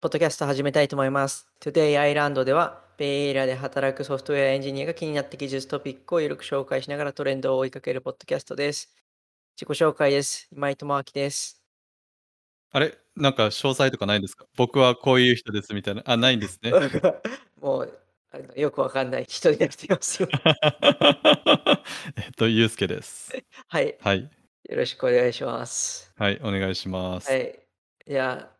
ポッドキャスト始めたいと思います。Today Island では、ベイエリアで働くソフトウェアエンジニアが気になった技術トピックをゆるく紹介しながらトレンドを追いかけるポッドキャストです。自己紹介です。今井智明です。あれ？なんか詳細とかないんですか？僕はこういう人ですみたいな。あ、ないんですね。もうあのよくわかんない人になっていますよ。えっと、ゆうすけです。はい。はい。よろしくお願いします。はい、お願いします。はい。じゃあ、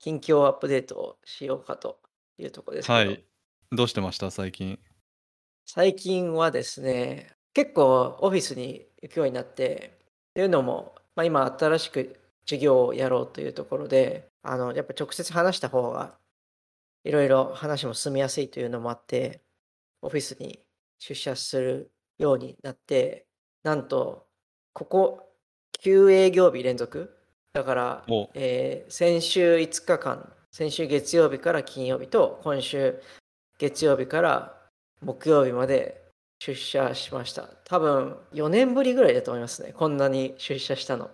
近況アップデートをしようかというところですけど、はい。どうしてました？最近。最近はですね、結構オフィスに行くようになって、っていうのも、まあ、今新しく授業をやろうというところで、あのやっぱ直接話した方がいろいろ話も進みやすいというのもあって、オフィスに出社するようになって、なんと、ここ9営業日連続だからお、えー先週5日間、先週月曜日から金曜日と、今週月曜日から木曜日まで出社しました。多分4年ぶりぐらいだと思いますね。こんなに出社したの。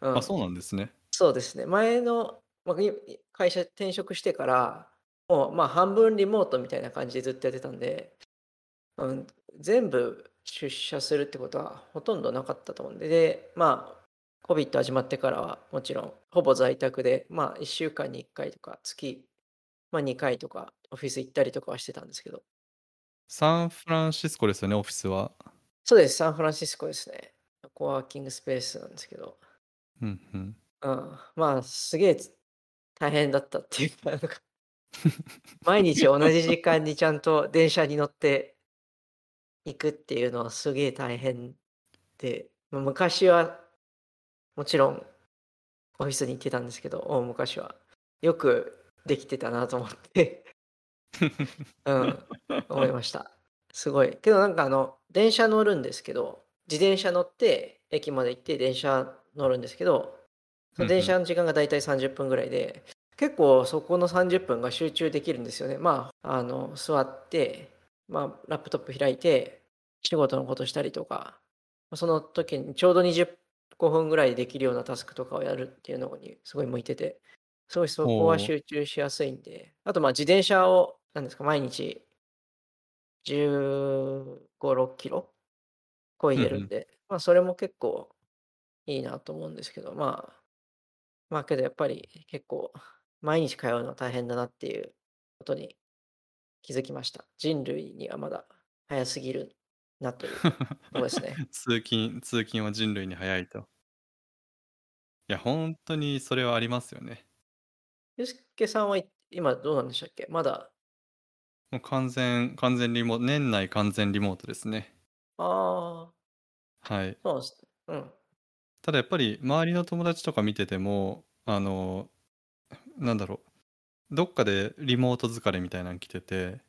うんあ、そうなんですね。そうですね。前の、まあ、い会社転職してから、もうまあ半分リモートみたいな感じでずっとやってたんで、うん、全部出社するってことはほとんどなかったと思うんで、で、まあ、COVID 始まってからはもちろんほぼ在宅で、まあ1週間に1回とか月、まあ2回とかオフィス行ったりとかはしてたんですけど、サンフランシスコですよね、オフィスは？そうです、サンフランシスコですね。コワーキングスペースなんですけど、うんうん。うん、まあすげえ大変だったっていうか、なんか毎日同じ時間にちゃんと電車に乗って行くっていうのはすげえ大変で、まあ昔はもちろんオフィスに行ってたんですけど、大昔はよくできてたなと思って、うん、思いました。すごい。けどなんかあの、電車乗るんですけど、自転車乗って駅まで行って電車乗るんですけど、その電車の時間がだいたい30分ぐらいで、結構そこの30分が集中できるんですよね。まあ、あの、座って、まあ、ラップトップ開いて、仕事のことしたりとか、その時にちょうど25分ぐらいできるようなタスクとかをやるっていうのにすごい向いてて、すごいそこは集中しやすいんで、あとまあ自転車を、なんですか、毎日15、6キロ漕いでるんで、まあそれも結構いいなと思うんですけど、まあ、まあけどやっぱり結構毎日通うのは大変だなっていうことに気づきました。人類にはまだ早すぎるなというところですね。通勤、通勤は人類に早いと。いや、本当にそれはありますよね。ゆうすけさんは今どうなんでしたっけ？まだ、もう完全、完全リモート、年内完全リモートですね。ああ、はい。そうなんですね。うん。ただやっぱり周りの友達とか見てても、あの、なんだろう、どっかでリモート疲れみたいなの来てて、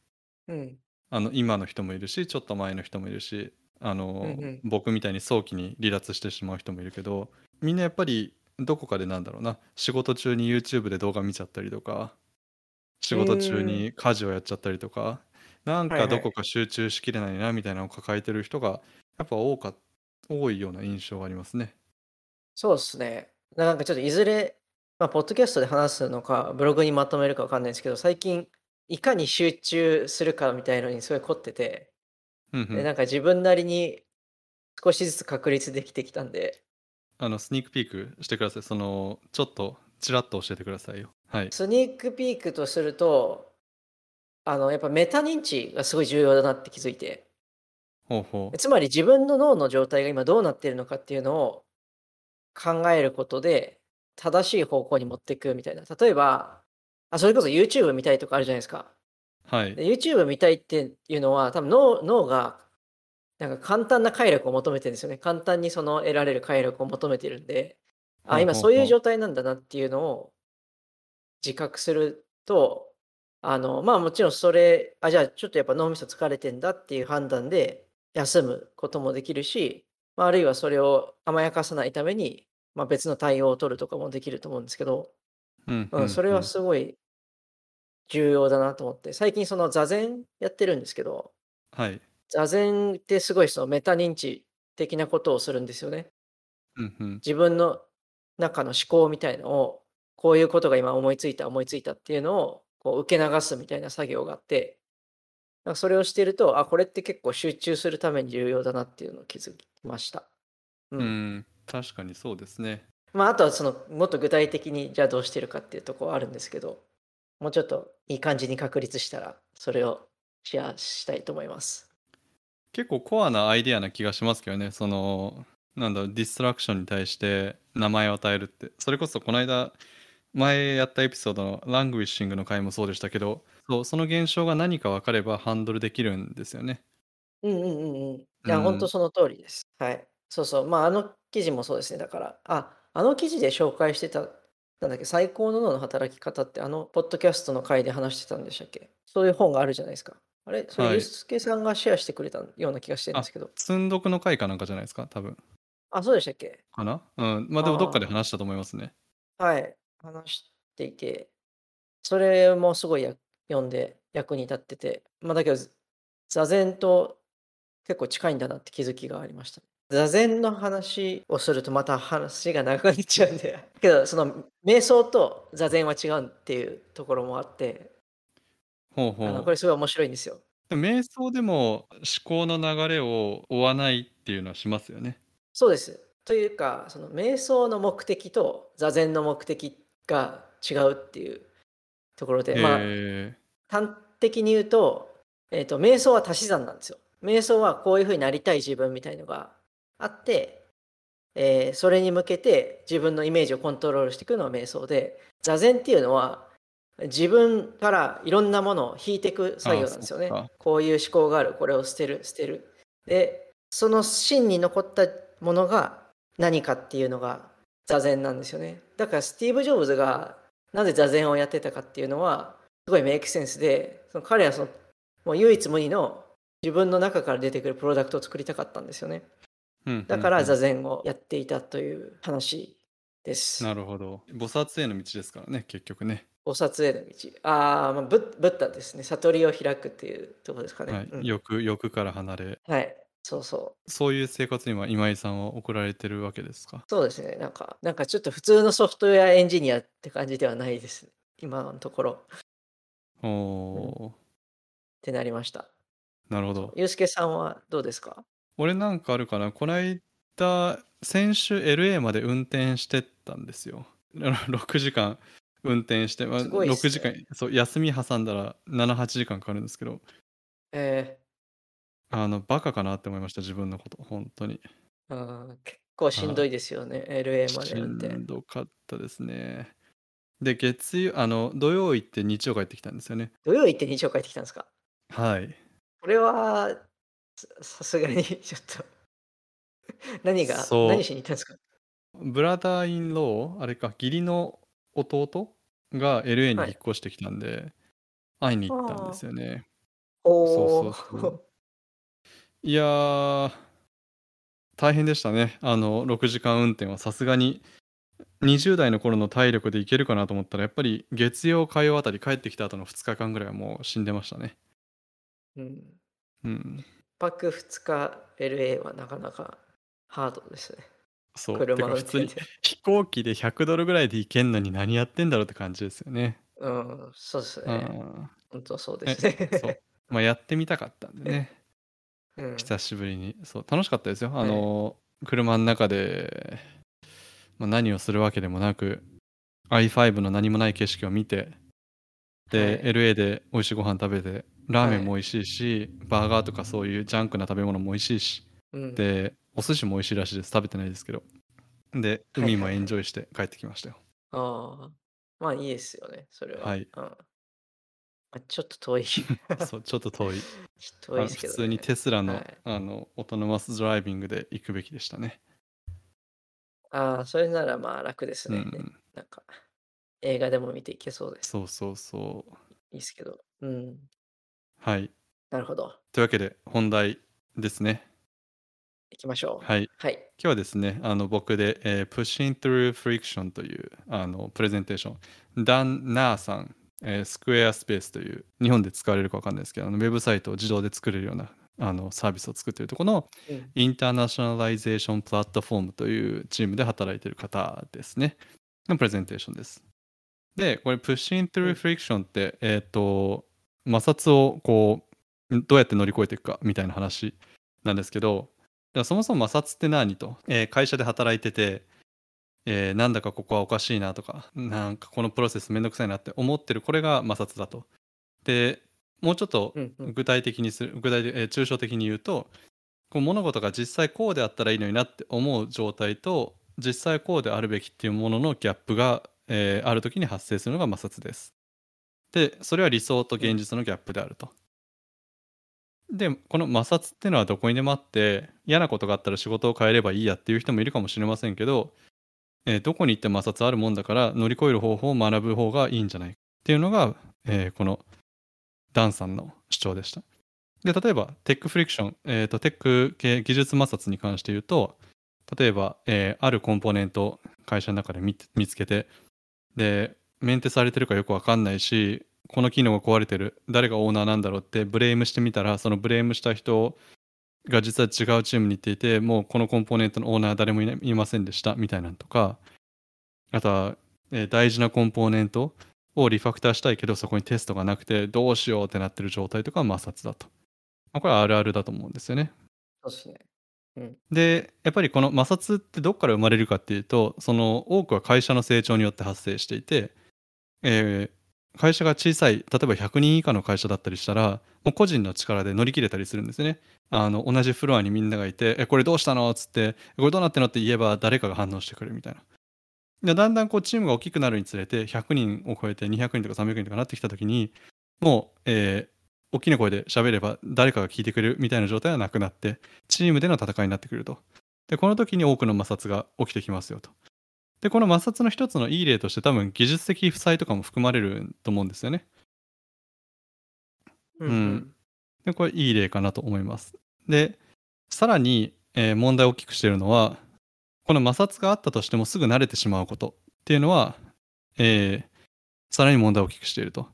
うん。あの今の人もいるし、ちょっと前の人もいるし、あの、うんうん僕みたいに早期に離脱してしまう人もいるけど、みんなやっぱりどこかでなんだろうな、仕事中に YouTube で動画見ちゃったりとか、仕事中に家事をやっちゃったりとか、なんはいはいかどこか集中しきれないなみたいなのを抱えてる人がやっぱ多か多いような印象がありますね。そうですね。なんかちょっといずれ、まあ、ポッドキャストで話すのか、ブログにまとめるかわかんないですけど、最近、いかに集中するかみたいのにすごい凝ってて、で、うんうんなんか自分なりに少しずつ確立できてきたんで、あのスニークピークしてください。そのちょっとちらっと教えてくださいよ。はい。スニークピークとすると、あの、やっぱメタ認知がすごい重要だなって気づいて、ほうほう。つまり自分の脳の状態が今どうなっているのかっていうのを考えることで正しい方向に持っていくみたいな。例えば、あそれこそ YouTube 見たいとかあるじゃないですか。はい。で YouTube 見たいっていうのは多分脳脳がなんか簡単な快楽を求めてるんですよね。簡単にその得られる快楽を求めてるんで、あ、今そういう状態なんだなっていうのを自覚すると、あの、まあもちろんそれ、あ、じゃあちょっとやっぱ脳みそ疲れてんだっていう判断で休むこともできるし、まあ、あるいはそれを甘やかさないために、まあ、別の対応を取るとかもできると思うんですけど、うんうん、それはうんすごい重要だなと思って、最近その座禅やってるんですけど、はい。座禅ってすごいそのメタ認知的なことをするんですよね。うんうん。自分の中の思考みたいのをこういうことが今思いついた思いついたっていうのをこう受け流すみたいな作業があって、なんかそれをしてると、あ、これって結構集中するために重要だなっていうのを気づきました。う。うんん、確かにそうですね。まあ、あとはそのもっと具体的にじゃあどうしてるかっていうところはあるんですけど、もうちょっといい感じに確立したら、それをシェアしたいと思います。結構コアなアイデアな気がしますけどね。その、なんだろう、ディストラクションに対して名前を与えるって。それこそこの間、前やったエピソードのラングウィッシングの回もそうでしたけど、そうその現象が何か分かればハンドルできるんですよね。うんうんうんうん。いうや、ん本当その通りです。はい。そうそう。まあ、あの記事もそうですね。だから、あ、あの記事で紹介してた、なんだっけ、最高の脳の働き方って、あの、ポッドキャストの回で話してたんでしたっけ？そういう本があるじゃないですか。あれ？それ、はいゆうすけさんがシェアしてくれたような気がしてるんあですけど。積んどくの回かなんかじゃないですか、多分。あ、そうでしたっけ？かな？うん。まあでもどっかであ話したと思いますね。はい。話していて、それもすごいや読んで役に立ってて、まあだけど、座禅と結構近いんだなって気づきがありました。座禅の話をするとまた話が長くなっちゃうんで、けどその瞑想と座禅は違うっていうところもあって、ほうほう。あのこれすごい面白いんですよ。でも瞑想でも思考の流れを追わないっていうのはしますよね。そうです。というか、その瞑想の目的と座禅の目的が違うっていうところで、まあえ端的に言うと、えー、と瞑想は足し算なんですよ。瞑想はこういうふうになりたい自分みたいのがあって、えーそれに向けて自分のイメージをコントロールしていくのが瞑想で座禅っていうのは自分からいろんなものを引いていく作業なんですよね。こういう思考があるこれを捨てる捨てる。でその芯に残ったものが何かっていうのが座禅なんですよね。だからスティーブ・ジョブズがなぜ座禅をやってたかっていうのはすごいメイクセンスでその彼はそのもう唯一無二の自分の中から出てくるプロダクトを作りたかったんですよね。うんだから座うん禅をやっていたという話です。なるほど。菩薩への道ですからね、結局ね。お札への道。ああ、まあ、ブッブッダですね。悟りを開くっていうところですかね。はい、うん欲欲から離れ、はい。そうそう。そういう生活には今井さんは送られてるわけですか？そうですね。なんか、なんかちょっと普通のソフトウェアエンジニアって感じではないです。今のところ。おおってなりました。ー、なるほど。ゆうすけさんはどうですか？俺なんかあるかな？この間、先週 LA まで運転してったんですよ。6時間運転して、まあ、すごいっす6時間、そう、休み挟んだら7、8時間かかるんですけど、えあの、バカかなって思いました、自分のこと、本当に。ー、あー結構しんどいですよね。LA ましで運転。んどかったですね。で、月曜、あの、土曜行って日曜帰ってきたんですよね。土曜行って日曜帰ってきたんですか？はい。これは、ささすがに ちょっと何が、そう何しに行ったんですか？ブラザーインロー、あれか、義理の弟が LA にはい引っ越してきたんで、会いに行ったんですよね。おそうそうそういやー、大変でしたね。あの、6時間運転はさすがに、20代の頃の体力でいけるかなと思ったら、やっぱり月曜、火曜あたり帰ってきた後の2日間ぐらいはもう死んでましたね。うん。うん。一泊2日 LA はなかなかハードですね。そう。て車運転で。飛行機で100ドルぐらいで行けんのに何やってんだろうって感じですよね。うん、そうですうね。ん。本当そうですね。そう。まあやってみたかったんでね。うん、久しぶりに。そう、楽しかったですよ。あの、車の中で、まあ、何をするわけでもなく、i5 の何もない景色を見て、で、はい LA で美味しいご飯食べて、ラーメンも美味しいし、バーガーとかそういうジャンクな食べ物も美味しいし、うん、で、お寿司も美味しいらしいです。食べてないですけど。で、海もエンジョイして帰ってきましたよ。ああ、まあいいですよね、それは。はいうんまあ、ちょっと遠い。そう、ちょっと遠い。遠いですけど、ね。普通にテスラの,、はいあのオトノマスドライビングで行くべきでしたね。ああ、それならまあ楽ですね。うんなんか、映画でも見ていけそうです。そうそうそう。いいですけど。うん。はい。なるほど。というわけで本題ですね。行きましょう。はい。はい。今日はですね、あの僕で、えー Pushing Through Friction というあのプレゼンテーション、ダン・ナーさん、えー、 Squarespace という、日本で使われるか分かんないですけど、あのウェブサイトを自動で作れるようなあのサービスを作っているところのうん Internationalization Platform というチームで働いている方ですね。のプレゼンテーションです。で、これ pushing う through ん。friction って、えっと、摩擦をこう、んどうやって乗り越えていくかみたいな話なんですけど、じゃあそもそも摩擦って何と、えー会社で働いてて、えーなんだかここはおかしいなとか、なんかこのプロセスめんどくさいなって思ってるこれが摩擦だと。で、もうちょっとうんうん。具体的にする、具体的、えー抽象的に言うと、こう物事が実際こうであったらいいのになって思う状態と、実際こうであるべきっていうもののギャップが、えーある時に発生するのが摩擦です。で、それは理想と現実のギャップであると。で、この摩擦っていうのはどこにでもあって、嫌なことがあったら仕事を変えればいいやっていう人もいるかもしれませんけど、えーどこに行っても摩擦あるもんだから乗り越える方法を学ぶ方がいいんじゃないかっていうのが、えーこのダンさんの主張でした。で、例えばテックフリクション、えーと、テック系技術摩擦に関して言うと、例えば、えーあるコンポーネントを会社の中で見つけて、で、メンテされてるかよくわかんないし、この機能が壊れてる、誰がオーナーなんだろうってブレームしてみたら、そのブレームした人が実は違うチームに行っていて、もうこのコンポーネントのオーナー誰もいませんでしたみたいなのとか、あとは、えー大事なコンポーネントをリファクターしたいけど、そこにテストがなくて、どうしようってなってる状態とかは摩擦だと。まあこれはあるあるだと思うんですよね。そうですね。うん。で、やっぱりこの摩擦ってどっから生まれるかっていうと、その多くは会社の成長によって発生していて、えー会社が小さい、例えば100人以下の会社だったりしたら、もう個人の力で乗り切れたりするんですね。あの、同じフロアにみんながいて、え、これどうしたの？っつって、これどうなってんの？って言えば誰かが反応してくれるみたいな。で、だんだんこうチームが大きくなるにつれて、100人を超えて200人とか300人とかなってきたときに、もう、えー大きな声で喋れば誰かが聞いてくれるみたいな状態はなくなって、チームでの戦いになってくると。で、この時に多くの摩擦が起きてきますよと。で、この摩擦の一つのいい例として多分技術的負債とかも含まれると思うんですよね。うんううんん。で、これいい例かなと思います。で、さらに、えー問題を大きくしているのは、この摩擦があったとしてもすぐ慣れてしまうことっていうのは、えーさらに問題を大きくしていると。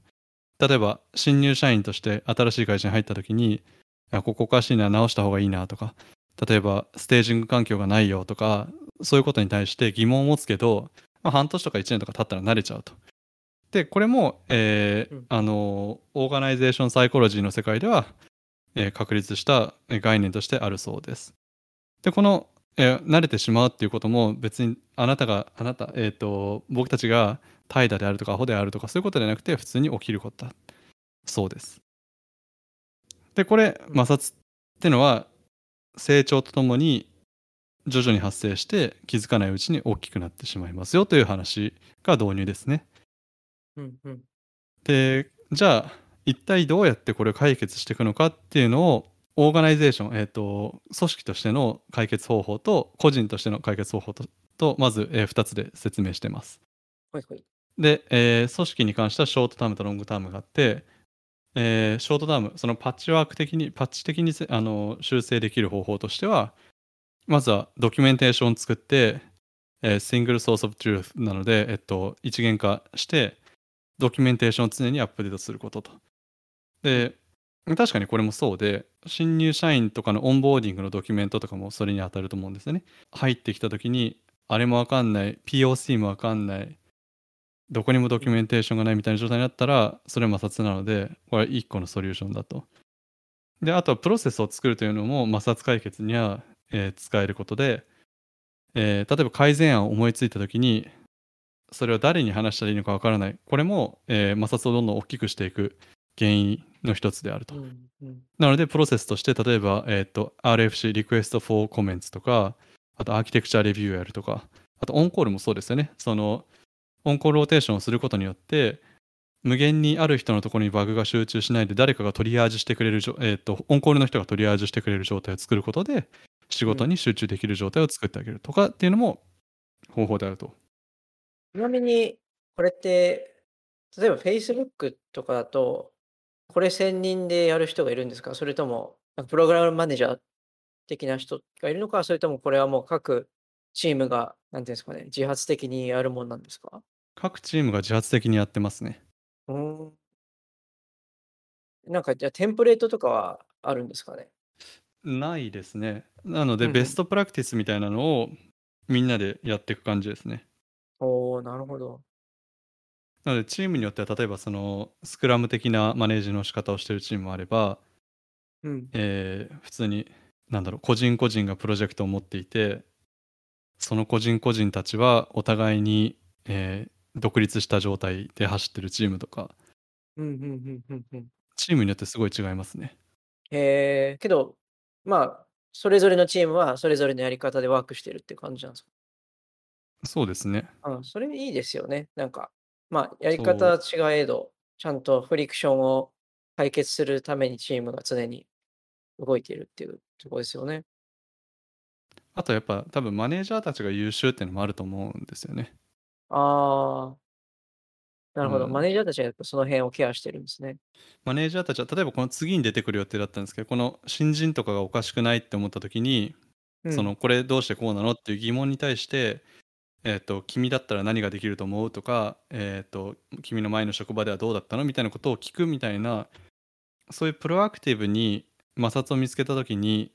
例えば、新入社員として新しい会社に入った時に、ここおかしいな、直した方がいいなとか、例えば、 staging 環境がないよとか、そういうことに対して疑問を持つけど、まあ、半年とか1年とか経ったら慣れちゃうと。で、これも、えーうんあの、 organization psychology の世界では、えー確立したえー概念としてあるそうです。で、この、えー慣れてしまうっていうことも別にあなたが、あなた、えっ、と、僕たちが怠惰であるとかアホであるとかそういうことではなくて普通に起きることだそうです。で、これ、摩擦ってのは成長とともに徐々に発生して気づかないうちに大きくなってしまいますよという話が導入ですね。うんうん。で、じゃあ、一体どうやってこれを解決していくのかっていうのを、organization、えっ、と、組織としての解決方法と、個人としての解決方法と、とまず、え2つで説明してます。ほいほい。で、えー組織に関しては short term と long term があって、えー short term、そのパッチワーク的に、パッチ的にあの修正できる方法としては、まずは documentation を作って、えー、 single source of truth なので、えっと、一元化して、 documentation を常にアップデートすることと。で、確かにこれもそうで、新入社員とかのオンボーディングのドキュメントとかもそれに当たると思うんですよね。入ってきた時に、あれもわかんない、POC もわかんない、どこにもドキュメンテーションがないみたいな状態になったら、それは摩擦なので、これは1個のソリューションだと。で、あとはプロセスを作るというのも摩擦解決には、えー使えることで、えー例えば改善案を思いついた時に、それを誰に話したらいいのかわからない。これも、えー摩擦をどんどん大きくしていく原因の一つであると。うんうん。なので、プロセスとして、例えば、えっ、と、RFC、Request for Comments とか、あと、 architecture review やるとか、あと、 on-call もそうですよね。その、 on-call rotation をすることによって、無限にある人のところにバグが集中しないで、誰かがトリアージしてくれる、えっ、と、 on-call の人がトリアージしてくれる状態を作ることで、仕事に集中できる状態を作ってあげるとかっていうのも方法であると。ちなみに、これって、例えば Facebook とかだと、これ専任でやる人がいるんですか？それとも、プログラムマネージャー的な人がいるのかそれともこれはもう各チームが、なんていうんですかね、自発的にやるもんなんですか？各チームが自発的にやってますね。うーん。なんかじゃあテンプレートとかはあるんですかね？ないですね。なので、うんうんベストプラクティスみたいなのをみんなでやっていく感じですね。おー、なるほど。なのでチームによっては例えばそのスクラム的なマネージの仕方をしているチームもあれば、うん。えー普通になんだろう個人個人がプロジェクトを持っていてその個人個人たちはお互いに、えー独立した状態で走ってるチームとかうん、うん、うん、うん、うん。チームによってすごい違いますね。へえ、けど、まあ、それぞれのチームはそれぞれのやり方でワークしてるって感じなんですか？そうですね。あそれいいですよね。なんか、まあ、やり方は違えど、ちゃんとフリクションを解決するためにチームが常に動いているっていうところですよね。あとやっぱ多分マネージャーたちが優秀っていうのもあると思うんですよね。ああ、なるほど。うんマネージャーたちはやっぱその辺をケアしてるんですね。マネージャーたちは例えばこの次に出てくる予定だったんですけどこの新人とかがおかしくないって思った時に、うんそのこれどうしてこうなのっていう疑問に対して、えー、と君だったら何ができると思うとか、えー、と君の前の職場ではどうだったのみたいなことを聞くみたいなそういうプロアクティブに摩擦を見つけた時に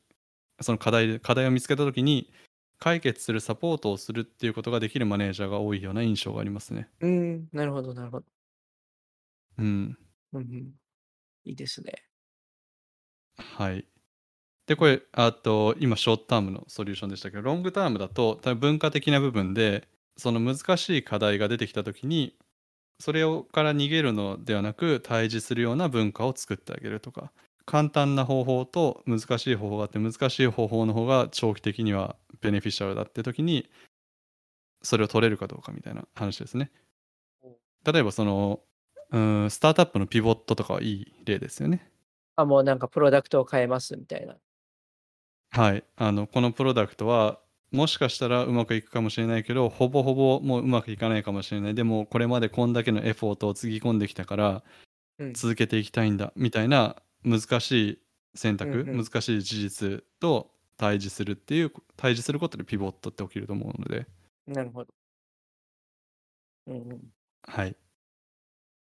その課題課題を見つけた時に解決するサポートをするっていうことができるマネージャーが多いような印象がありますね。うん、なるほど、なるほど。うんうんうん、いいですね。はい。で、これ、あと、今、ショートタームのソリューションでしたけど、ロングタームだと、多分文化的な部分で、その難しい課題が出てきたときに、それをから逃げるのではなく、対峙するような文化を作ってあげるとか、簡単な方法と難しい方法があって、難しい方法の方が長期的にはベネフィシャルだって時に、それを取れるかどうかみたいな話ですね。例えば、その、うん、スタートアップのピボットとかはいい例ですよね。あ、もうなんかプロダクトを変えますみたいな。はい、あのこのプロダクトはもしかしたらうまくいくかもしれないけどほぼほぼもううまくいかないかもしれないでもこれまでこんだけのエフォートをつぎ込んできたからうん、続けていきたいんだみたいな難しい選択、うんうん。難しい事実と対峙するっていう対峙することでピボットって起きると思うので。なるほど。うんうん、はい。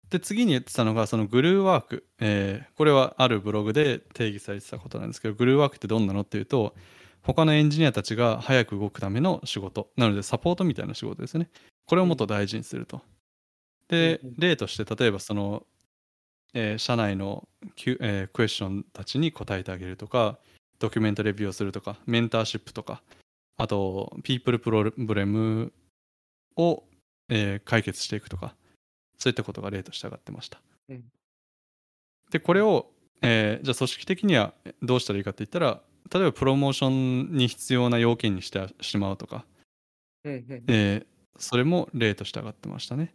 で次に言ってたのがそのグルーワーク、えーこれはあるブログで定義されてたことなんですけどグルーワークってどんなのっていうと他のエンジニアたちが早く動くための仕事。なのでサポートみたいな仕事ですね。これをもっと大事にすると。でうんうん。例として例えばその、えー社内のキュ、えークエスチョンたちに答えてあげるとかドキュメントレビューをするとかメンターシップとかあとピープルプロブレムを、えー解決していくとかそういったことが例として上がってました。うんでこれを、えーじゃあ組織的にはどうしたらいいかって言ったら例えばプロモーションに必要な要件にしてしまうとか、うんうん、えーそれも例として上がってましたね。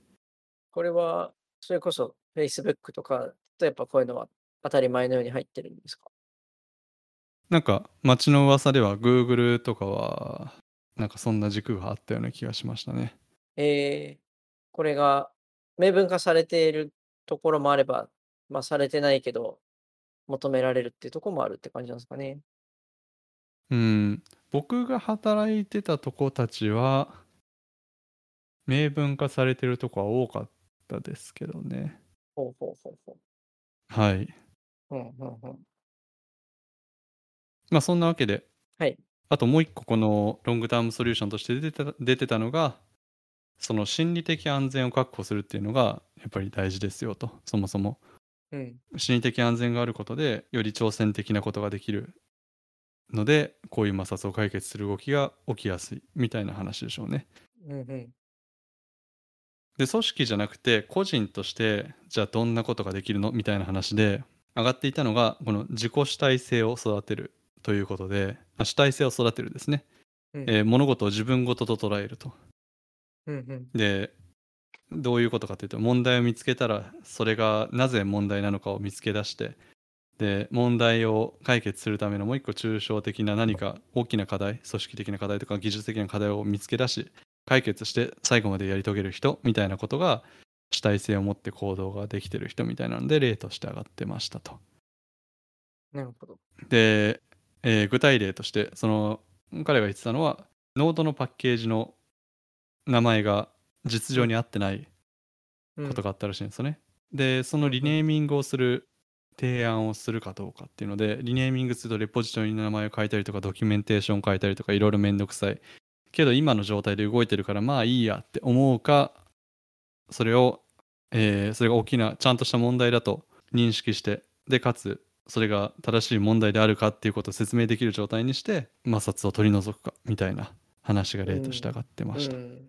これは、それこそ Facebook とか、やっぱこういうのは当たり前のように入ってるんですか？なんか街の噂では Google とかはなんかそんな軸があったような気がしましたね。えー、これが明文化されているところもあれば、まあ、されてないけど、求められるっていうところもあるって感じなんですかね。うん、僕が働いてたとこたちは明文化されてるとこは多かったですけどね。ほうほうほうほはい。う。うんうんうん。まあそんなわけで、はい。あともう一個このロングタームソリューションとして出てた出てたのが、その心理的安全を確保するっていうのがやっぱり大事ですよと、そもそも。うん。心理的安全があることで、より挑戦的なことができるので、こういう摩擦を解決する動きが起きやすいみたいな話でしょうね。うんうん。で、組織じゃなくて、個人として、じゃあどんなことができるのみたいな話で、上がっていたのが、この自己主体性を育てるということで、あ主体性を育てるですね。うんえー物事を自分ごとと捉えると。うんうん。で、どういうことかというと、問題を見つけたら、それがなぜ問題なのかを見つけ出して、で、問題を解決するためのもう一個抽象的な何か大きな課題、組織的な課題とか技術的な課題を見つけ出し、解決して最後までやり遂げる人みたいなことが主体性を持って行動ができてる人みたいなので例として上がってましたと。なるほど。で、えー具体例としてその彼が言ってたのはノードのパッケージの名前が実情に合ってないうんことがあったらしいんですよね。でそのリネーミングをする提案をするかどうかっていうのでリネーミングするとレポジトリの名前を変えたりとかドキュメンテーションを変えたりとかいろいろめんどくさいけど今の状態で動いてるからまあいいやって思うかそれをえーそれが大きなちゃんとした問題だと認識してでかつそれが正しい問題であるかっていうことを説明できる状態にして摩擦を取り除くかみたいな話が例として上がってました。うん。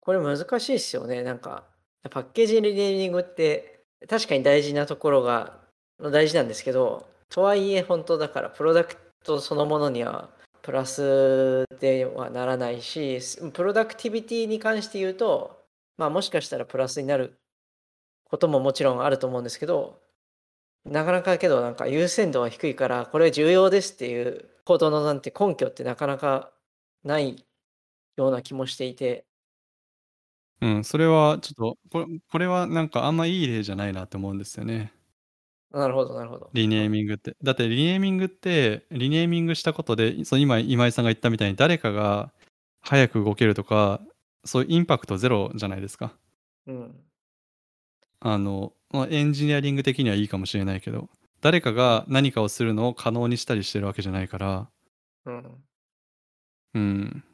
これ難しいっすよね。なんか、パッケージリネーミングって確かに大事なところが大事なんですけど、とはいえ本当だからプロダクトそのものにはプラスではならないし、プロダクティビティに関して言うと、まあもしかしたらプラスになることももちろんあると思うんですけど、なかなかけどなんか優先度は低いから、これ重要ですっていう行動のなんて根拠ってなかなかないような気もしていて、うん、それはちょっとこれこれはなんかあんまいい例じゃないなって思うんですよね。なるほどなるほど。リネーミングって。だってリネーミングってリネーミングしたことでそう今今井さんが言ったみたいに誰かが早く動けるとかそういうインパクトゼロじゃないですか。うん。あの、まあ、エンジニアリング的にはいいかもしれないけど誰かが何かをするのを可能にしたりしてるわけじゃないからうん。うん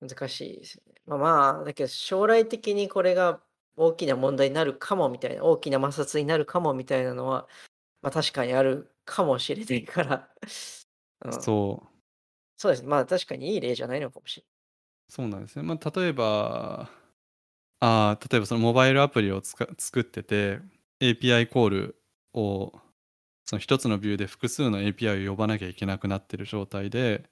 難しいですね。まあまあ、だけど将来的にこれが大きな問題になるかもみたいな、大きな摩擦になるかもみたいなのは、まあ確かにあるかもしれないから、うん、そう。そうですね。まあ確かにいい例じゃないのかもしれそうなんですね。まあ、例えば、あー例えばそのモバイルアプリを作ってて、API コールを、その一つのビューで複数の API を呼ばなきゃいけなくなってる状態で、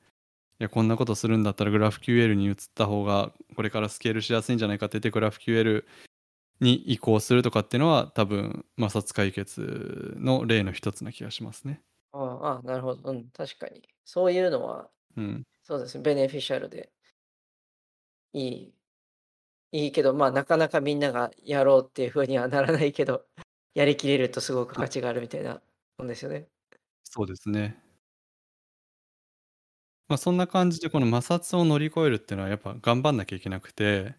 いや、こんなことするんだったら GraphQL に移った方が、これからスケールしやすいんじゃないかって言って GraphQL に移行するとかっていうのは、多分、摩擦解決の例の一つな気がしますね。ああ、なるほど。うん、確かに。そういうのは、うん。そうですね。ベネフィシャルでいい。いいけど、まあなかなかみんながやろうっていうふうにはならないけど、やりきれるとすごく価値があるみたいなもんですよね。そうですね。まあ、そんな感じでこの摩擦を乗り越えるっていうのはやっぱ頑張んなきゃいけなくて、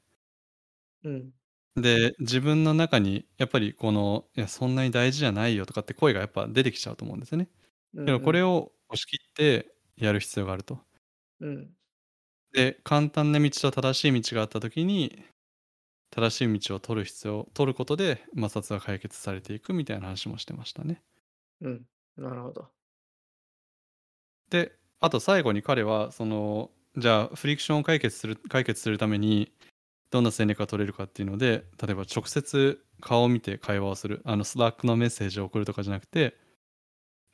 うん。で、自分の中にやっぱりこの、いや、そんなに大事じゃないよとかって声がやっぱ出てきちゃうと思うんですよね。うんでもこれを、を押し切ってやる必要があると。うん。で、簡単な道と正しい道があった時に、正しい道を取る必要、取ることで摩擦が解決されていくみたいな話もしてましたね。うん。なるほど。で、あと最後に彼は、その、じゃあ friction を解決する、解決するために、どんな戦略が取れるかっていうので、例えば直接顔を見て会話をする。あの、 Slackのメッセージを送るとかじゃなくて、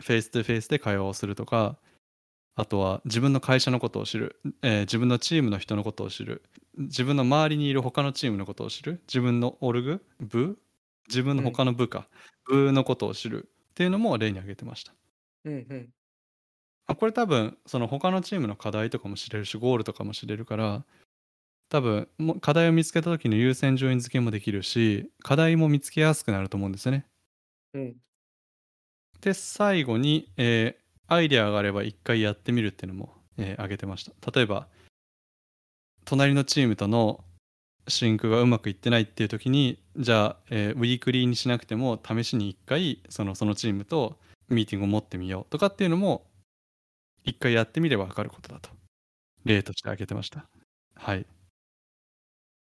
フェイス2フェイスで会話をするとか、あとは自分の会社のことを知る、えー自分のチームの人のことを知る、自分の周りにいる他のチームのことを知る、自分の org、部自分の他の部か、部のことを知るっていうのも例に挙げてました。うんうん。あこれ多分その他のチームの課題とかも知れるしゴールとかも知れるから多分もう課題を見つけた時の優先順位付けもできるし課題も見つけやすくなると思うんですよね。うん。で最後に、えーアイデアがあれば一回やってみるっていうのも、えー挙げてました。例えば隣のチームとのシンクがうまくいってないっていう時にじゃあ、えーウィークリーにしなくても試しに一回そのそのチームとミーティングを持ってみようとかっていうのも一回やってみれば分かることだと例として挙げてました。はい。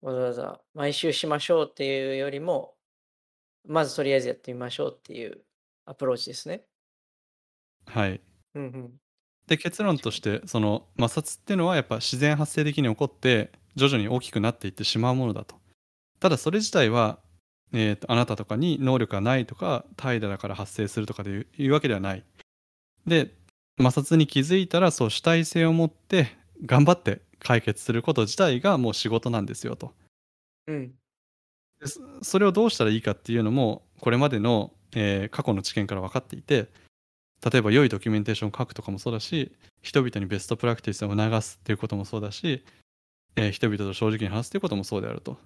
わざわざ毎週しましょうっていうよりも、まずとりあえずやってみましょうっていうアプローチですね。はい。うんうん。で結論としてその摩擦っていうのはやっぱ自然発生的に起こって徐々に大きくなっていってしまうものだとただそれ自体は、えーとあなたとかに能力がないとか怠惰だから発生するとかでいういうわけではないで摩擦に気づいたらそう主体性を持って頑張って解決すること自体がもう仕事なんですよと。うん。でそそれをどうしたらいいかっていうのもこれまでの、えー過去の知見から分かっていて例えば良いドキュメンテーションを書くとかもそうだし人々にベストプラクティスを促すっていうこともそうだし、えー人々と正直に話すっていうこともそうであると、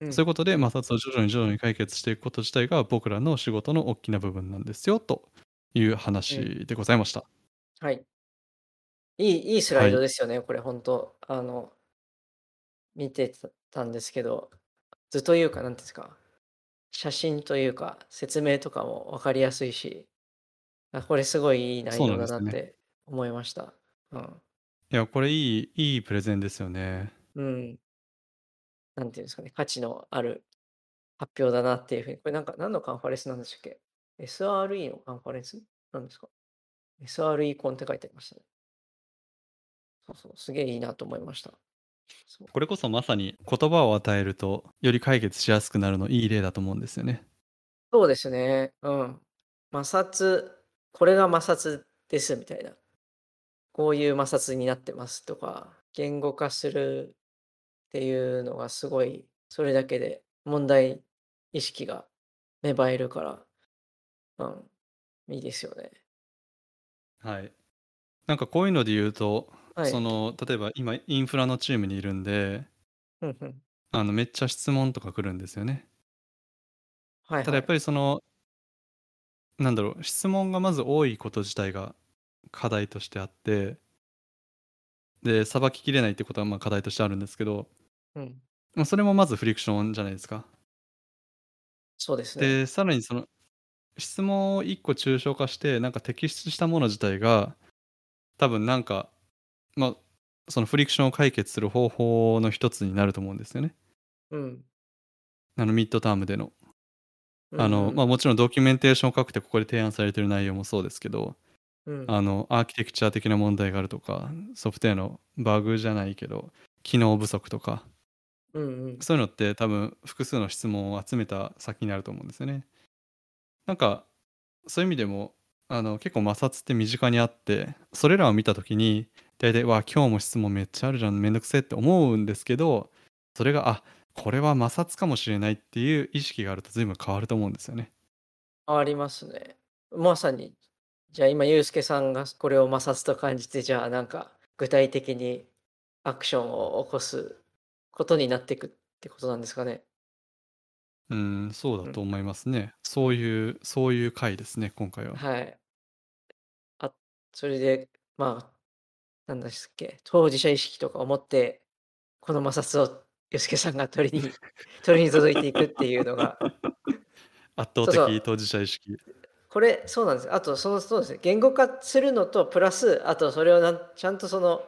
うん。そういうことで摩擦を徐々に徐々に解決していくこと自体が僕らの仕事の大きな部分なんですよという話でございました、はい。いい、いいスライドですよね、これ、本当あの、見てたんですけど、図というか、なんていうんですか、写真というか、説明とかも分かりやすいし、あこれすごいいい内そうな容だなって思いました。うん。いやこれいいいいプレゼンですよねうん。なんていうんですかね、価値のある発表だなっていう風に、これなんか何のカンファレンスなんでしたっけ？SRE のカンファレンス？なんですか？SRE コンって書いてありましたね。そうそう、すげえいいなと思いました。そう。これこそまさに言葉を与えると、より解決しやすくなるのいい例だと思うんですよね。そうですね。うん。摩擦、これが摩擦ですみたいな。こういう摩擦になってますとか、言語化するっていうのがすごい、それだけで問題意識が芽生えるから、うん、いいですよね。はい。なんかこういうので言うと、はい。その、例えば今インフラのチームにいるんで。あの、めっちゃ質問とか来るんですよね。ただやっはいはい。ぱりそのなんだろう、質問がまず多いこと自体が課題としてあってで、さばききれないってことはまあ課題としてあるんですけどうん。ま、それもまずフリクションじゃないですか。そうですね。で、さらにその質問を1個抽象化して、なんか摘出したもの自体が、多分なんか、ま、そのフリクションを解決する方法の一つになると思うんですよね。うん。あのミッドタームでの。あの、うんうん。ま、もちろんドキュメンテーションを書くってここで提案されてる内容もそうですけど、うん。あの、アーキテクチャ的な問題があるとか、ソフトウェアのバグじゃないけど、機能不足とかうんうん。そういうのって多分複数の質問を集めた先になると思うんですよね。なんか、そういう意味でも、あの、結構摩擦って身近にあって、それらを見た時に、大体、わ、今日も質問めっちゃあるじゃん、めんどくせえって思うんですけど、それが、あ、これは摩擦かもしれないっていう意識があると随分変わると思うんですよね。ありますね。まさに、じゃあ今ユースケさんがこれを摩擦と感じて、じゃあなんか具体的にアクションを起こすことになってくってことなんですかね？うーん、そううん。だと思いますね。そういうそういう回ですね、今回は。はい。あ、それで、まあ、なんっけ、当事者意識とかを持って、この摩擦をユースケさんが取りに 取りに届いていくっていうのが 圧倒そうそう。的当事者意識。これ、そうなんです。あとその、そうですね、言語化するのとプラス、あとそれをなんちゃんとその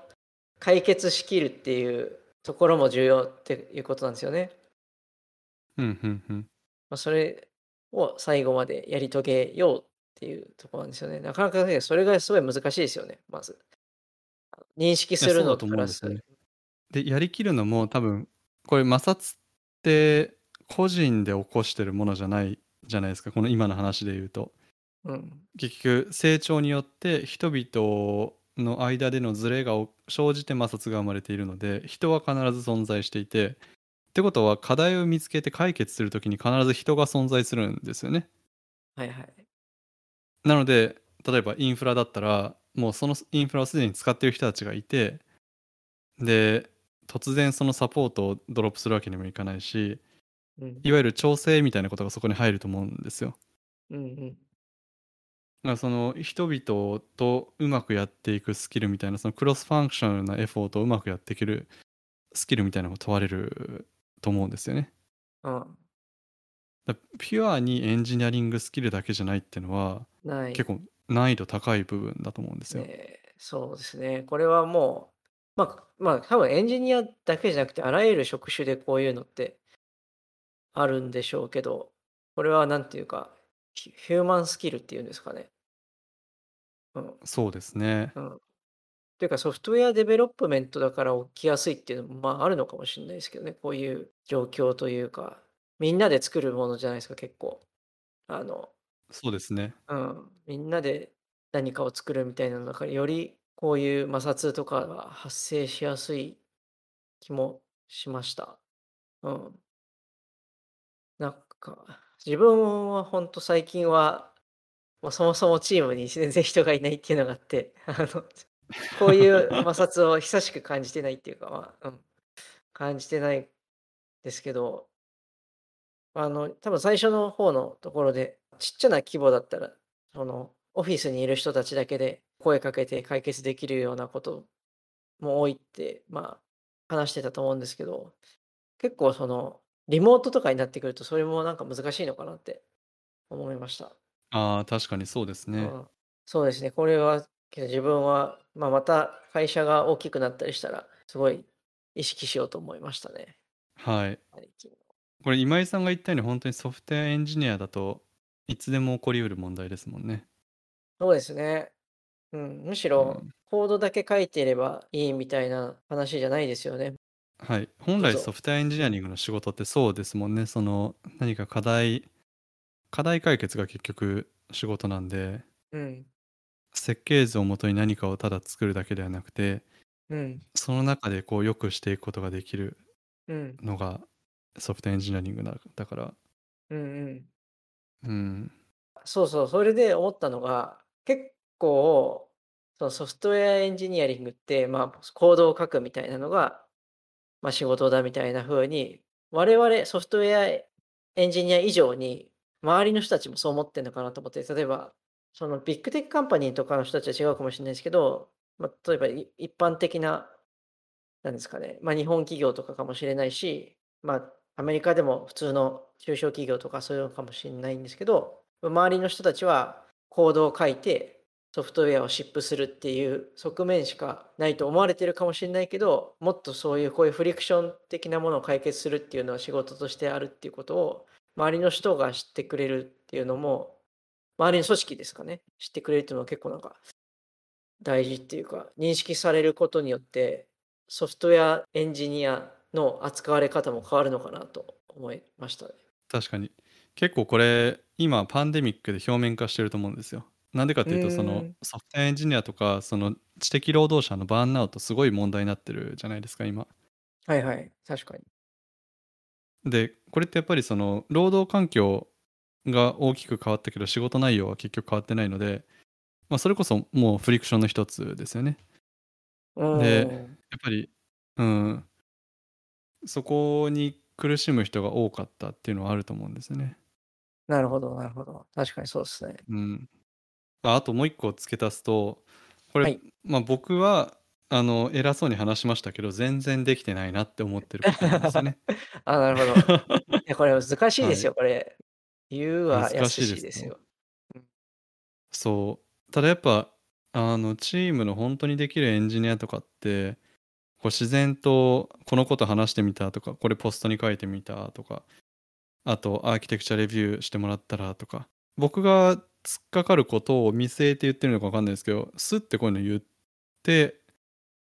解決しきるっていうところも重要っていうことなんですよね。ふんふんふん。ま、それを最後までやり遂げようっていうとこなんですよね。なかなかね、それがすごい難しいですよね、まず。認識するのとプラスでね。で、やりきるのも多分、これ摩擦って個人で起こしてるものじゃないじゃないですか、この今の話で言うと。うん。結局、成長によって人々の間でのズレがお生じて摩擦が生まれているので、人は必ず存在していて、ってことは課題を見つけて解決する時に必ず人が存在するんですよね。はいはい。なので、例えばインフラだったら、もうそのインフラをすでに使ってる人たちがいて、で、突然そのサポートをドロップするわけにもいかないし、うん。いわゆる調整みたいなことがそこに入ると思うんですよ。うんうん。だからその人々とうまくやっていくスキルみたいな、そのクロスファンクショナルなエフォートをうまくやっていけるスキルみたいなのが問われると思うんですよね。うん。だピュアにエンジニアリングスキルだけじゃないっていうのは。結構難易度高い部分だと思うんですよ。ね、そうですね。これはもう、ままあ、多分エンジニアだけじゃなくて、あらゆる職種でこういうのってあるんでしょうけど、これはなんていうか、ヒヒューマンスキルっていうんですかね。うん。そうですね。うん。っていうか software development だから起きやすいっていうのも、まあ、あるのかもしんないですけどね。こういう状況というか、みんなで作るものじゃないですか、結構。あのそうですね。うん、みんなで何かを作るみたいなのだから、よりこういう摩擦とかが発生しやすい気もしました。うん。なんか、自分はほんと最近は、もうそもそもチームに全然人がいないっていうのがあって、あの、こういう摩擦を久しく感じてないっていうか、まあ、うん、感じてないですけどあの、多分最初の方のところで、ちっちゃな規模だったら、その、オフィスにいる人たちだけで声かけて解決できるようなことも多いって、まあ、話してたと思うんですけど、結構その、リモートとかになってくると、それもなんか難しいのかなって思いました。ああ、確かにそうですね。うん。そうですね、これは、けど自分は、ま、また会社が大きくなったりしたら、すごい意識しようと思いましたね。はい。これ今井さんが言ったように本当にソフトウェアエンジニアだと、いつでも起こりうる問題ですもんね。そうですね。うん、むしろうん。コードだけ書いていればいいみたいな話じゃないですよね。はい。本来ソ。フトウェアエンジニアリングの仕事ってそうですもんね。その、何か課題課題解決が結局仕事なんで、うん。設計図をもとに何かをただ作るだけではなくて、うん。その中でこう良くしていくことができるうん。のがソフトエンジニアリングだだから。うんうん。うん。そうそう、それで思ったのが、結構、そのソフトウェアエンジニアリングって、まあ、コードを書くみたいなのが、まあ、仕事だみたいな風に、我々ソフトウェアエンジニア以上に、周りの人たちもそう思ってんのかなと思って、例えば、その big tech company とかの人たちは違うかもしれないですけど、まあ、例えば一般的な、なんですかね、まあ、日本企業とかかもしれないし、まあ、アメリカでも普通の中小企業とかそういうのかもしれないんですけど、周りの人たちはコードを書いて、ソフトウェアを ship するっていう側面しかないと思われてるかもしれないけど、もっとそういうこういう friction 的なものを解決するっていうのは仕事としてあるっていうことを、周りの人が知ってくれるっていうのも、周りの組織ですかね、知ってくれるっていうのは結構なんか大事っていうか、認識されることによって、ソフトウェアエンジニアの扱われ方も変わるのかなと思いましたね。確かに。結構これ、今パンデミックで表面化してると思うんですよ。なんでかっうていうと、そ。のソフトウェアエンジニアとか、その知的労働者のバーンアウトすごい問題になってるじゃないですか、今。はいはい、確かに。で、これってやっぱりその労働環境が大きく変わったけど、仕事内容は結局変わってないので、まあ、それこそもうフリクションの一つですよね。うで。やっぱり、うん、そこに苦しむ人が多かったっていうのはあると思うんですよね。なるほどなるほど。確かにそうですね。うん。あ、あともう一個付け足すと、これ、はい。まあ、僕は、あの、偉そうに話しましたけど、全然できてないなって思ってることなんですよね。あ、なるほど。いや、これ難しいではい。すよ、これ。言うは易難しいですよ。しです。そう。ただやっぱ、あの、チームの本当にできるエンジニアとかって、こう自然とこのこと話してみたとか、これポストに書いてみたとか、あとアーキテクチャレビューしてもらったらとか、僕が突っかかることを見据えて言ってるのか分かんないですけど、スッてこういうの言って、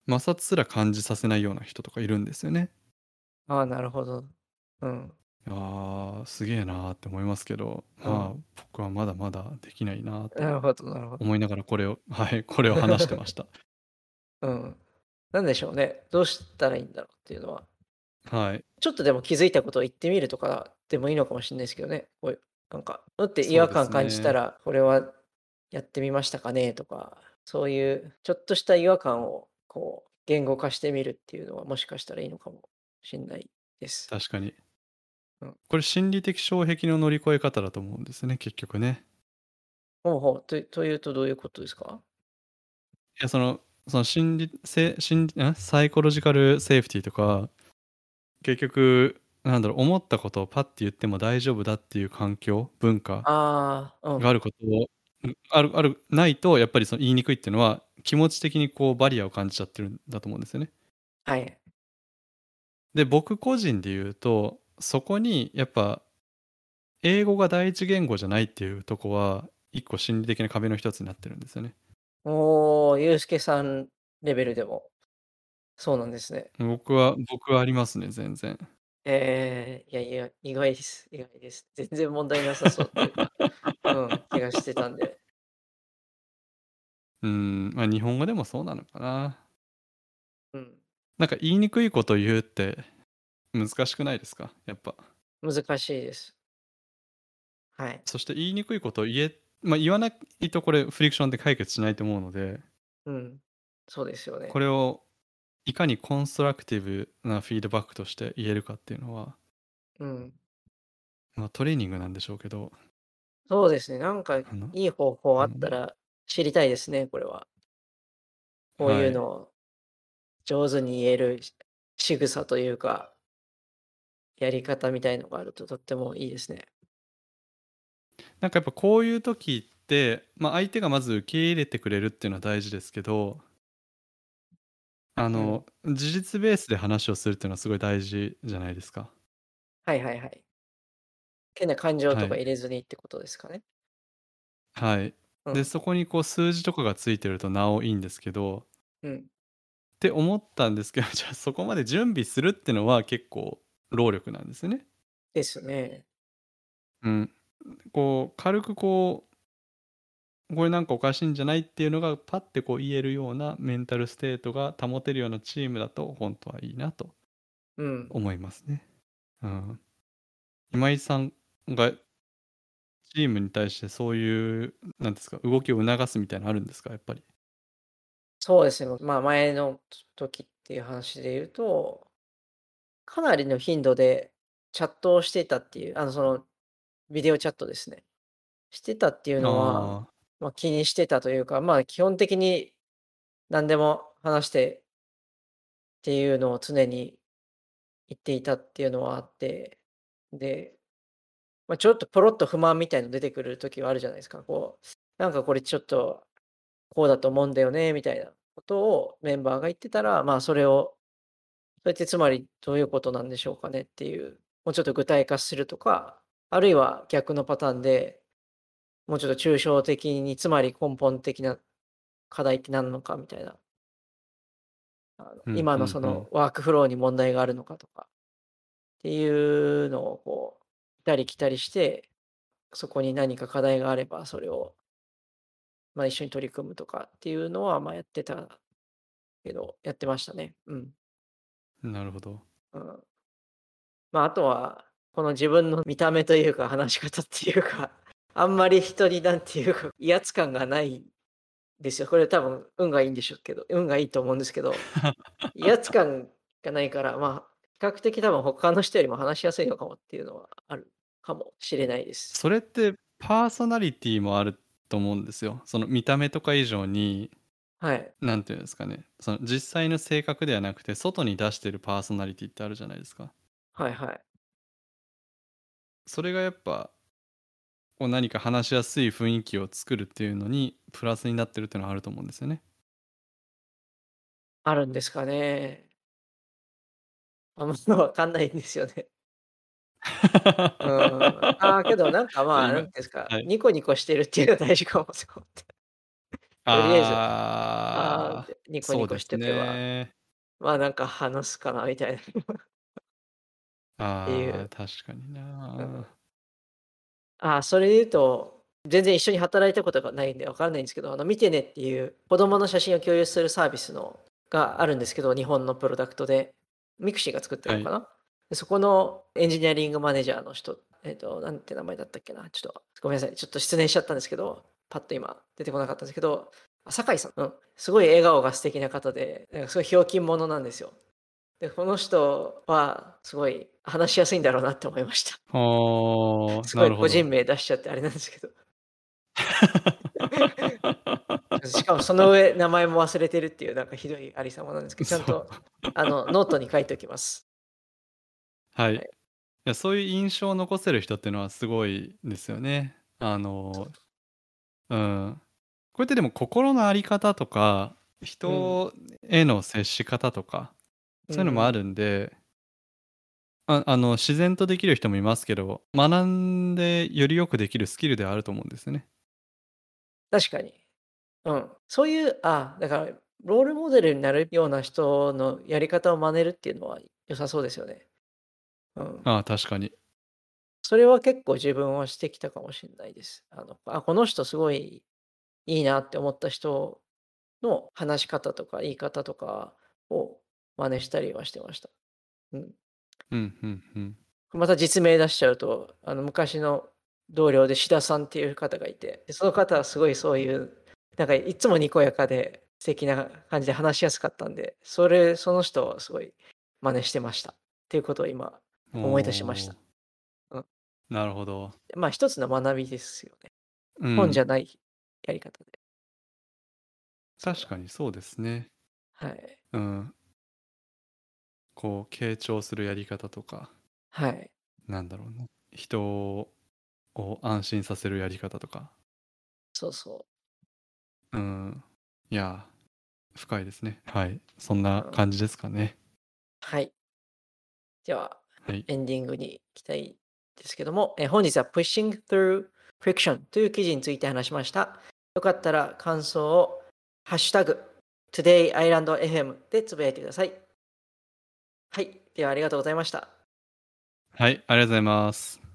摩擦すら感じさせないような人とかいるんですよね。ああ、なるほど。うん。ああ、すげえなーって思いますけど、うん。まあ、僕はまだまだできないなとなるほどなるほど。思いながらこれをはい、これを話してました。うん。なんでしょうね。どうしたらいいんだろうっていうのは。はい。ちょっとでも気づいたことを言ってみるとかでもいいのかもしれないですけどね。こういう、なんか、「うん？」って違そうで和感感じた。ら、これはやってみましたかねとか、そういうちょっとした違和感をこう言語化してみるっていうのは、もしかしたらいいのかもしんないです。確かに。うん。これ心理的障壁の乗り越え方だと思うんですね、結局ね。ほうほう、とというとどういうことですか？いや、そのその心理せ心理ん？サイコロジカルセーフティーとか、結局、なんだろう、思ったことをパッて言っても大丈夫だっていう環境、文化。があることを、ん、あるあるないとやっぱりその言いにくいっていうのは、気持ち的にこうバリアを感じちゃってるんだと思うんですよね。はい。で、僕個人で言うと、そこにやっぱ英語が第一言語じゃないっていうとこは、一個心理的な壁の一つになってるんですよね。おお、ユースケさんレベルでも、そうなんですね。僕は僕はありますね、全然。ええ、いやいや、意外です。意外です。全然問題なさそうっていうか、うん、気がしてたんで。うーん、ま、日本語でもそうなのかな。うん、なんか言いにくいこと言うって難しくないですか？やっぱ。難しいです。はい。そして言いにくいことを言えま、言わないとこれフリクションで解決しないと思うので、うん。そうですよね。これをいかにコンストラクティブなフィードバックとして言えるかっていうのは、うん。ま、トレーニングなんでしょうけど、そうですね、なんかいい方法あったら知りたいですね、これは。こういはい。うのを上手に言えるし仕草というか、やり方みたいのがあるととってもいいですね。なんかやっぱこういう時って、ま、相手がまず受け入れてくれるっていうのは大事ですけどあうん。の、事実ベースで話をするっていうのはすごい大事じゃないですか。はいはいはい。変な感情はい。とか入れずにってことですかね？はい。で、うん。そこにこう数字とかがついてるとなおいいんですけどうん。って思ったんですけど、じゃあそこまで準備するってのは結構労力なんですね。ですね。うん。こう軽くこうこれなんかおかしいんじゃないっていうのがパッてこう言えるようなメンタルステートが保てるようなチームだと本当はいいなとうん。思いますね。うん。今井さんがチームに対してそういう、なんですか、動きを促すみたいなのあるんですか？やっぱり？そうですね、まあ、前の時っていう話で言うと、かなりの頻度でチャットをしていたっていう、あの、その、ビデオチャットですね。してたっていうあのは、あ。まあ、気にしてたというか、まあ、基本的に何でも話してっていうのを常に言っていたっていうのはあって、で、まあ、ちょっとポロッと不満みたいの出てくる時はあるじゃないですか。こう、なんかこれちょっとこうだと思うんだよねみたいなことをメンバーが言ってたら、まあ、それをそれってつまりどういうことなんでしょうかねっていう、もうちょっと具体化するとか、あるいは逆のパターンで、もうちょっと抽象的に、つまり根本的な課題って何なのかみたいな、あの、うん、今のそ。のワークフローに問題があるのかとかっていうのをこう、来たり来たりして、そこに何か課題があれば、それを、まあ、一緒に取り組むとかっていうのは、まあ、やってたけど、やってましたね。うん。なるほど。うん。まあ、あとは、この自分の見た目というか、話し方っていうか、あんまり人になんていうか、威圧感がないですよ。これ多分運がいいんでしょうけど運がいいと思うんですけど、威圧感がないから、まあ、比較的多分他の人よりも話しやすいのかもっていうのはあるかもしれないです。それってパーソナリティもあると思うんですよ。その見た目とか以上に、はい。なんていうんですかね、その実際の性格ではなくて、外に出してるパーソナリティってあるじゃないですか。はいはい。それがやっぱ、こう何か話しやすい雰囲気を作るっていうのに、プラスになってるっていうのはあると思うんですよね。あるんですかね。あんまわかんないんですよね。うん。ああ、けどなんか、まあ、な今んていうんですか、はい。ニコニコしてるっていうのは大事かもと思って。とりあえず、ああ、ああ、で、ニコニコしそうですておけば、ね。まあ、なんか話すかなみたいなっていああ、う。確かにうん。な。ああ、それで言うと、全然一緒に働いたことがないんでわからないんですけど、あの、見てねっていう子供の写真を共有するサービスのがあるんですけど、日本のプロダクトで、ミクシーが作ってるはい。のかな？で、そこのエンジニアリングマネージャーの人、えっと、なんて名前だったっけな、ちょっとごめんなさい、ちょっと失念しちゃったんですけど、パッと今出てこなかったんですけど、あ、酒井さん、うん、すごい笑顔が素敵な方で、なんかすごいひょうきん者なんですよ。で、この人はすごい話しやすいんだろうなって思いました。はあ、すごい個人。名出しちゃってあれなんですけど。しかもその上、名前も忘れてるっていうなんかひどいありさまなんですけど、ちゃん。とあの、ノートに書いておきます。はい。いはい。や、そういう印象を残せる人っていうのはすごいですよね。あの、うん。これってでも心の在り方とか、うん。人への接し方とか。そういうのもあるんで、ああの、自然とできる人もいますけど、学んでよりよくできるスキルではあると思うんですよね。確かに。うん。そういう、あ、だから、ロールモデルになるような人のやり方を真似るっていうのは良さそうですよね。うん。ああ、確かに。それは結構自分はしてきたかもしれないです。あの、あ、この人すごいいいなって思った人の話し方とか言い方とかを真似したりはしてました。うん。うん、うんうん。また実名出しちゃうと、あの、昔の同僚で志田さんっていう方がいて、で、その方はすごいそういう、なんかいつもにこやかで素敵な感じで話しやすかったんで、それその人をすごい真似してました。っていうことを今お思い出しました。お、うん。なるほど。まあ、一つの学びですよね。うん、本じゃないやり方で。確かにそうですね。はい。うん。こう、傾聴するやり方とか、はい。なんだろうな。人を安心させるやり方とか。そうそう。うん。いや、深いですね。はい。そんなうん。感じですかね。はい。では、はい。エンディングに行きたいですけども、えー本日は Pushing Through Friction という記事について話しました。よかったら感想をハッシュタグ Today Island FM でつぶやいてください。はい。ではありがとうございました。はい、ありがとうございます。